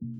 thank you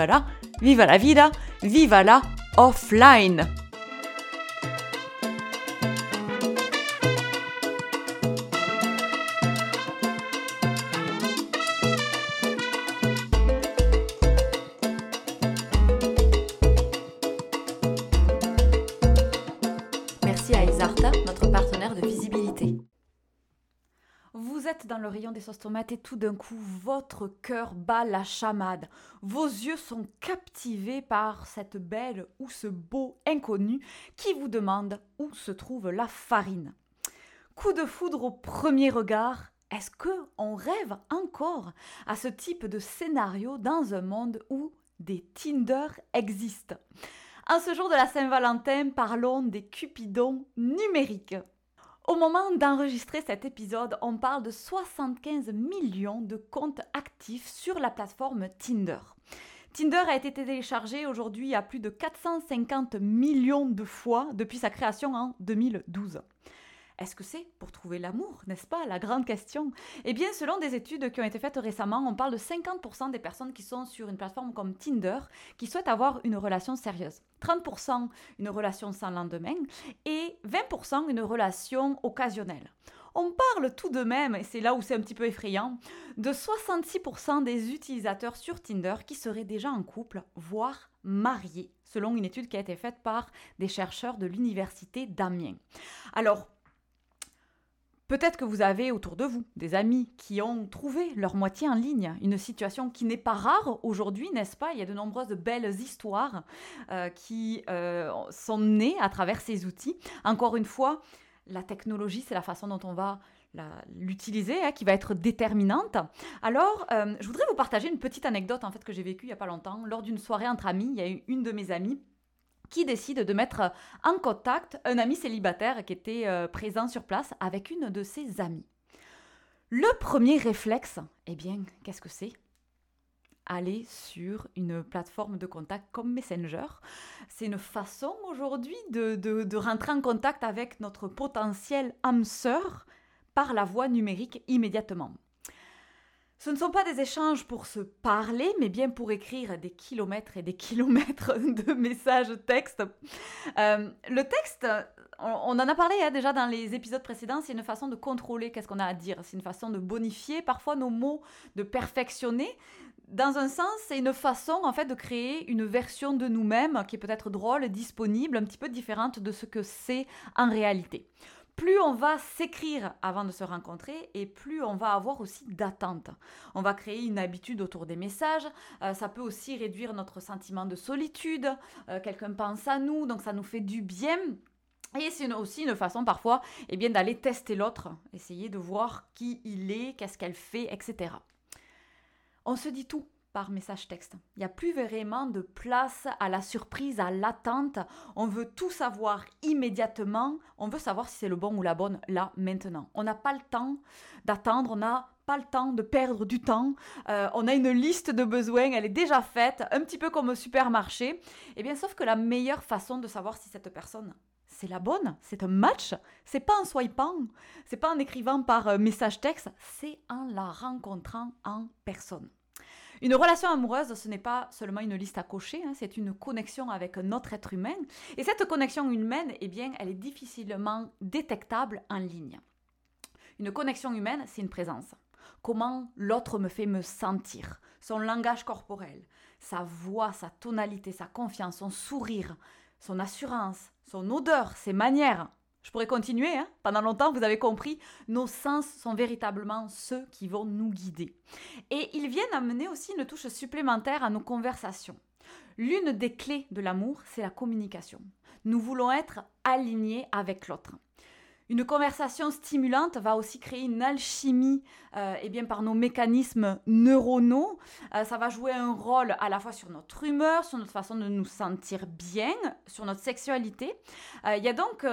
viva la vida, viva la offline. Merci à Isarta, notre partenaire de dans le rayon des sauces tomates et tout d'un coup, votre cœur bat la chamade. Vos yeux sont captivés par cette belle ou ce beau inconnu qui vous demande où se trouve la farine. Coup de foudre au premier regard, est-ce que on rêve encore à ce type de scénario dans un monde où des Tinder existent? En ce jour de la Saint-Valentin, parlons des cupidons numériques. Au moment d'enregistrer cet épisode, on parle de 75 millions de comptes actifs sur la plateforme Tinder. Tinder a été téléchargé aujourd'hui à plus de 450 millions de fois depuis sa création en 2012. Est-ce que c'est pour trouver l'amour, n'est-ce pas La grande question? Eh bien, selon des études qui ont été faites récemment, on parle de 50% des personnes qui sont sur une plateforme comme Tinder qui souhaitent avoir une relation sérieuse. 30% une relation sans lendemain et 20% une relation occasionnelle. On parle tout de même, et c'est là où c'est un petit peu effrayant, de 66% des utilisateurs sur Tinder qui seraient déjà en couple, voire mariés, selon une étude qui a été faite par des chercheurs de l'université d'Amiens. Alors, Peut-être que vous avez autour de vous des amis qui ont trouvé leur moitié en ligne, une situation qui n'est pas rare aujourd'hui, n'est-ce pas? Il y a de nombreuses belles histoires euh, qui euh, sont nées à travers ces outils. Encore une fois, la technologie, c'est la façon dont on va l'utiliser hein, qui va être déterminante. Alors, euh, je voudrais vous partager une petite anecdote en fait que j'ai vécue il n'y a pas longtemps. Lors d'une soirée entre amis, il y a eu une de mes amies qui décide de mettre en contact un ami célibataire qui était euh, présent sur place avec une de ses amies. Le premier réflexe, eh bien, qu'est-ce que c'est? Aller sur une plateforme de contact comme Messenger. C'est une façon aujourd'hui de, rentrer en contact avec notre potentiel âme par la voie numérique immédiatement. Ce ne sont pas des échanges pour se parler, mais bien pour écrire des kilomètres et des kilomètres de messages textes. Euh, le texte, on, en a parlé hein, déjà dans les épisodes précédents, c'est une façon de contrôler qu'est-ce qu'on a à dire. C'est une façon de bonifier parfois nos mots, de perfectionner. Dans un sens, c'est une façon en fait de créer une version de nous-mêmes qui est peut-être drôle, disponible, un petit peu différente de ce que c'est en réalité plus on va s'écrire avant de se rencontrer et plus on va avoir aussi d'attente. On va créer une habitude autour des messages. Euh, ça peut aussi réduire notre sentiment de solitude. Euh, quelqu'un pense à nous, donc ça nous fait du bien. Et c'est aussi une façon parfois eh bien, d'aller tester l'autre, essayer de voir qui il est, qu'est-ce qu'elle fait, etc. On se dit tout par message texte. Il n'y a plus vraiment de place à la surprise, à l'attente. On veut tout savoir immédiatement. On veut savoir si c'est le bon ou la bonne là, maintenant. On n'a pas le temps d'attendre, on n'a pas le temps de perdre du temps. Euh, on a une liste de besoins, elle est déjà faite, un petit peu comme au supermarché. Et eh bien, sauf que la meilleure façon de savoir si cette personne c'est la bonne, c'est un match, c'est pas en swipant, c'est pas en écrivant par euh, message texte, c'est en la rencontrant en personne. Une relation amoureuse, ce n'est pas seulement une liste à cocher, hein, c'est une connexion avec un autre être humain. Et cette connexion humaine, eh bien, elle est difficilement détectable en ligne. Une connexion humaine, c'est une présence. Comment l'autre me fait me sentir, son langage corporel, sa voix, sa tonalité, sa confiance, son sourire, son assurance, son odeur, ses manières. Je pourrais continuer, hein. pendant longtemps, vous avez compris, nos sens sont véritablement ceux qui vont nous guider. Et ils viennent amener aussi une touche supplémentaire à nos conversations. L'une des clés de l'amour, c'est la communication. Nous voulons être alignés avec l'autre. Une conversation stimulante va aussi créer une alchimie euh, eh bien, par nos mécanismes neuronaux. Euh, ça va jouer un rôle à la fois sur notre humeur, sur notre façon de nous sentir bien, sur notre sexualité. Euh, il y a donc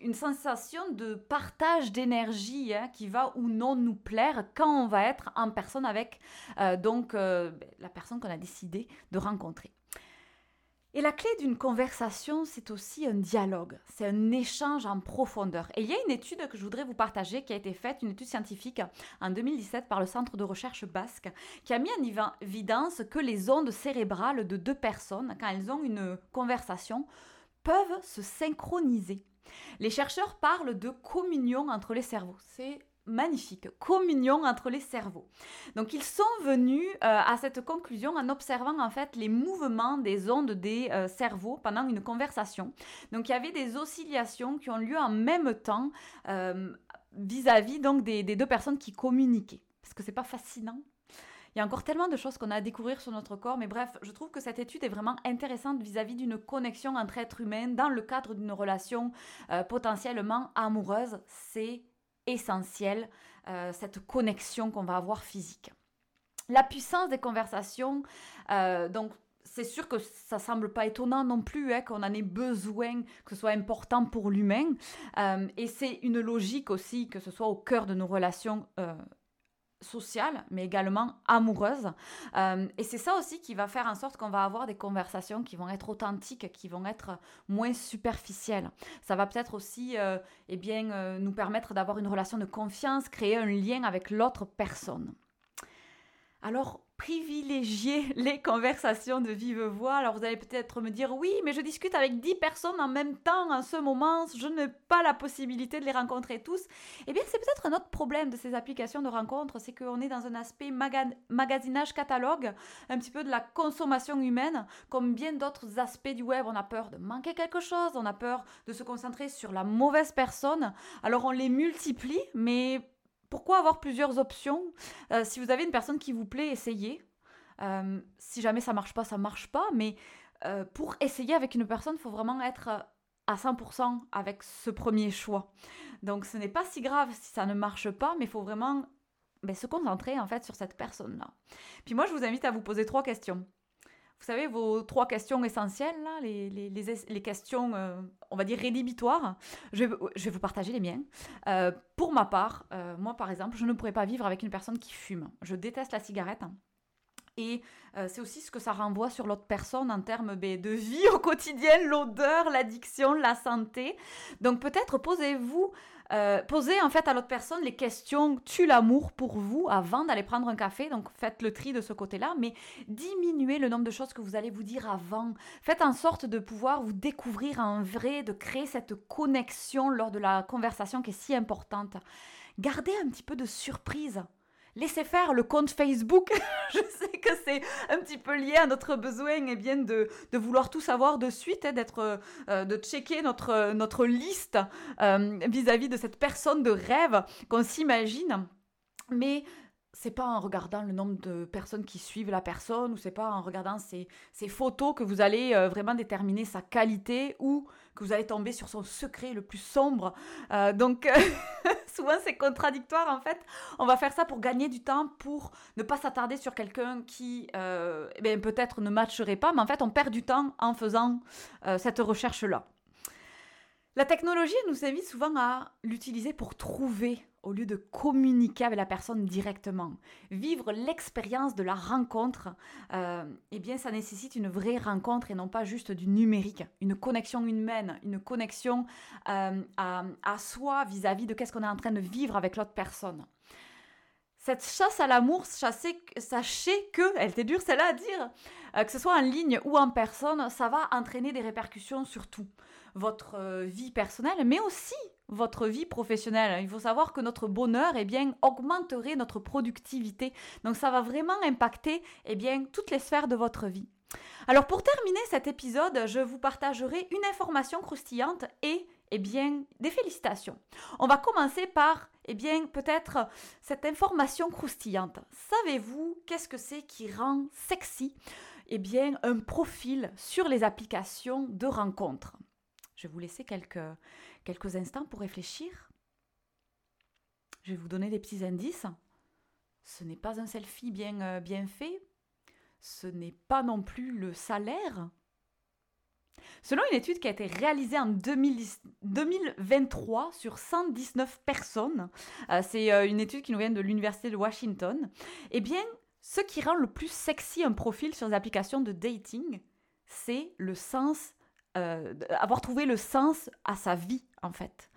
une sensation de partage d'énergie hein, qui va ou non nous plaire quand on va être en personne avec donc, la personne qu'on a décidé de rencontrer. Et la clé d'une conversation, c'est aussi un dialogue, c'est un échange en profondeur. Et il y a une étude que je voudrais vous partager qui a été faite, une étude scientifique en 2017 par le Centre de recherche basque, qui a mis en évidence que les ondes cérébrales de deux personnes, quand elles ont une conversation, peuvent se synchroniser. Les chercheurs parlent de communion entre les cerveaux. C'est magnifique, communion entre les cerveaux. Donc ils sont venus euh, à cette conclusion en observant en fait les mouvements des ondes des euh, cerveaux pendant une conversation. Donc il y avait des oscillations qui ont lieu en même temps euh, vis-à-vis donc des, deux personnes qui communiquaient. Parce que c'est pas fascinant. Il y a encore tellement de choses qu'on a à découvrir sur notre corps, mais bref, je trouve que cette étude est vraiment intéressante vis-à-vis d'une connexion entre êtres humains dans le cadre d'une relation potentiellement amoureuse. C'est essentiel, euh, cette connexion qu'on va avoir physique. La puissance des conversations, euh, donc c'est sûr que ça semble pas étonnant non plus hein, qu'on en ait besoin, que ce soit important pour l'humain. Euh, et c'est une logique aussi que ce soit au cœur de nos relations sociale, mais également amoureuse. Euh, et c'est ça aussi qui va faire en sorte qu'on va avoir des conversations qui vont être authentiques, qui vont être moins superficielles. Ça va peut-être aussi euh, eh bien, euh, nous permettre d'avoir une relation de confiance, créer un lien avec l'autre personne. Alors, privilégier les conversations de vive voix. Alors vous allez peut-être me dire oui, mais je discute avec 10 personnes en même temps en ce moment, je n'ai pas la possibilité de les rencontrer tous. Eh bien, c'est peut-être un autre problème de ces applications de rencontres, c'est qu'on est dans un aspect magasinage catalogue, un petit peu de la consommation humaine, comme bien d'autres aspects du web. On a peur de manquer quelque chose, on a peur de se concentrer sur la mauvaise personne. Alors on les multiplie, mais pourquoi avoir plusieurs options? Euh, Si vous avez une personne qui vous plaît, essayez. Euh, si jamais ça marche pas, ça marche pas. Mais euh, pour essayer avec une personne, il faut vraiment être à 100% avec ce premier choix. Donc ce n'est pas si grave si ça ne marche pas, mais il faut vraiment ben, se concentrer en fait sur cette personne-là. Puis moi, je vous invite à vous poser trois questions vous savez, vos trois questions essentielles, les, les, les, questions, euh, on va dire, rédhibitoires, je vais, je vais vous partager les miens. Euh, pour ma part, euh, moi, par exemple, je ne pourrais pas vivre avec une personne qui fume. Je déteste la cigarette. Et c'est aussi ce que ça renvoie sur l'autre personne en termes ben, de vie au quotidien, l'odeur, l'addiction, la santé. Donc peut-être posez-vous euh, posez en fait à l'autre personne les questions tu l'amour pour vous avant d'aller prendre un café. Donc faites le tri de ce côté-là, mais diminuez le nombre de choses que vous allez vous dire avant. Faites en sorte de pouvoir vous découvrir en vrai, de créer cette connexion lors de la conversation qui est si importante. Gardez un petit peu de surprise laissez faire le compte Facebook. je sais que c'est un petit peu lié à notre besoin eh bien, de, de vouloir tout savoir de suite, hein, d'être, euh, de checker notre, notre liste euh, vis-à-vis de cette personne de rêve qu'on s'imagine. Mais c'est pas en regardant le nombre de personnes qui suivent la personne ou c'est pas en regardant ses, photos que vous allez euh, vraiment déterminer sa qualité ou que vous allez tomber sur son secret le plus sombre. Donc souvent c'est contradictoire en fait. On va faire ça pour gagner du temps, pour ne pas s'attarder sur quelqu'un qui euh, eh peut-être ne matcherait pas, mais en fait on perd du temps en faisant cette recherche-là. La technologie nous invite souvent à l'utiliser pour trouver au lieu de communiquer avec la personne directement. Vivre l'expérience de la rencontre, euh, eh bien, ça nécessite une vraie rencontre et non pas juste du numérique, une connexion humaine, une connexion euh, à, soi vis-à-vis de qu'est-ce qu'on est en train de vivre avec l'autre personne. Cette chasse à l'amour, sachez, que, elle était dure celle-là à dire, euh, que ce soit en ligne ou en personne, ça va entraîner des répercussions sur tout. Votre vie personnelle, mais aussi votre vie professionnelle. Il faut savoir que notre bonheur eh bien, augmenterait notre productivité. Donc ça va vraiment impacter eh bien, toutes les sphères de votre vie. Alors pour terminer cet épisode, je vous partagerai une information croustillante et eh bien, des félicitations. On va commencer par, eh bien, peut-être cette information croustillante. Savez-vous qu'est-ce que c'est qui rend sexy Eh bien, un profil sur les applications de rencontres? Je vais vous laisser quelques, instants pour réfléchir. je vais vous donner des petits indices. Ce n'est pas un selfie bien, euh, fait. Ce n'est pas non plus le salaire. Selon une étude qui a été réalisée en 2023 sur 119 personnes, euh, c'est euh, une étude qui nous vient de l'Université de Washington, eh bien, ce qui rend le plus sexy un profil sur les applications de dating, c'est le sens, avoir trouvé le sens à sa vie en fait.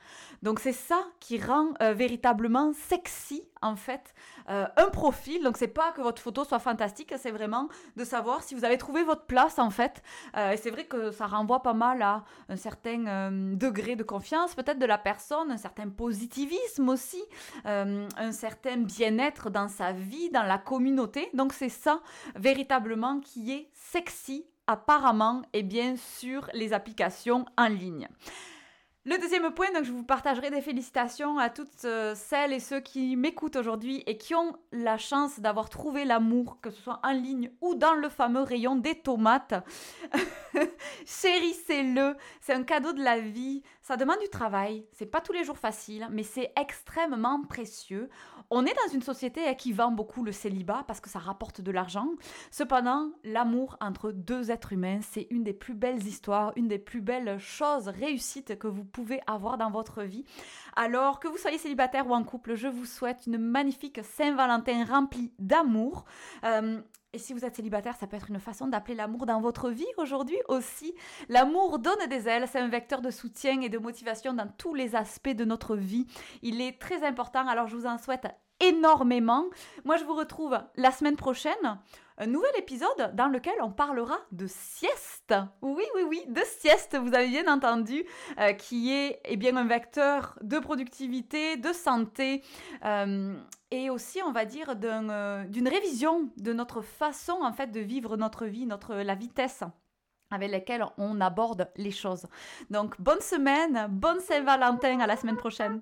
Donc c'est ça qui rend euh, véritablement sexy en fait euh, un profil. Donc c'est pas que votre photo soit fantastique, c'est vraiment de savoir si vous avez trouvé votre place en fait. Euh, et c'est vrai que ça renvoie pas mal à un certain degré de confiance peut-être de la personne, un certain positivisme aussi, un certain bien-être dans sa vie, dans la communauté. Donc c'est ça véritablement qui est sexy apparemment et bien sur les applications en ligne. Le deuxième point, donc je vous partagerai des félicitations à toutes euh, celles et ceux qui m'écoutent aujourd'hui et qui ont la chance d'avoir trouvé l'amour, que ce soit en ligne ou dans le fameux rayon des tomates. Chérissez-le, c'est un cadeau de la vie. Ça demande du travail, c'est pas tous les jours facile, mais c'est extrêmement précieux. On est dans une société qui vend beaucoup le célibat parce que ça rapporte de l'argent. Cependant, l'amour entre deux êtres humains, c'est une des plus belles histoires, une des plus belles choses réussites que vous pouvez avoir dans votre vie. Alors que vous soyez célibataire ou en couple, je vous souhaite une magnifique Saint-Valentin remplie d'amour. Euh, et si vous êtes célibataire, ça peut être une façon d'appeler l'amour dans votre vie aujourd'hui aussi. L'amour donne des ailes, c'est un vecteur de soutien et de motivation dans tous les aspects de notre vie. Il est très important, alors je vous en souhaite énormément. Moi, je vous retrouve la semaine prochaine un nouvel épisode dans lequel on parlera de sieste. Oui, oui, oui, de sieste, vous avez bien entendu, euh, qui est eh bien, un vecteur de productivité, de santé. Euh, et aussi, on va dire, euh, d'une révision de notre façon en fait de vivre notre vie, notre la vitesse avec laquelle on aborde les choses. Donc bonne semaine, bonne Saint-Valentin, à la semaine prochaine.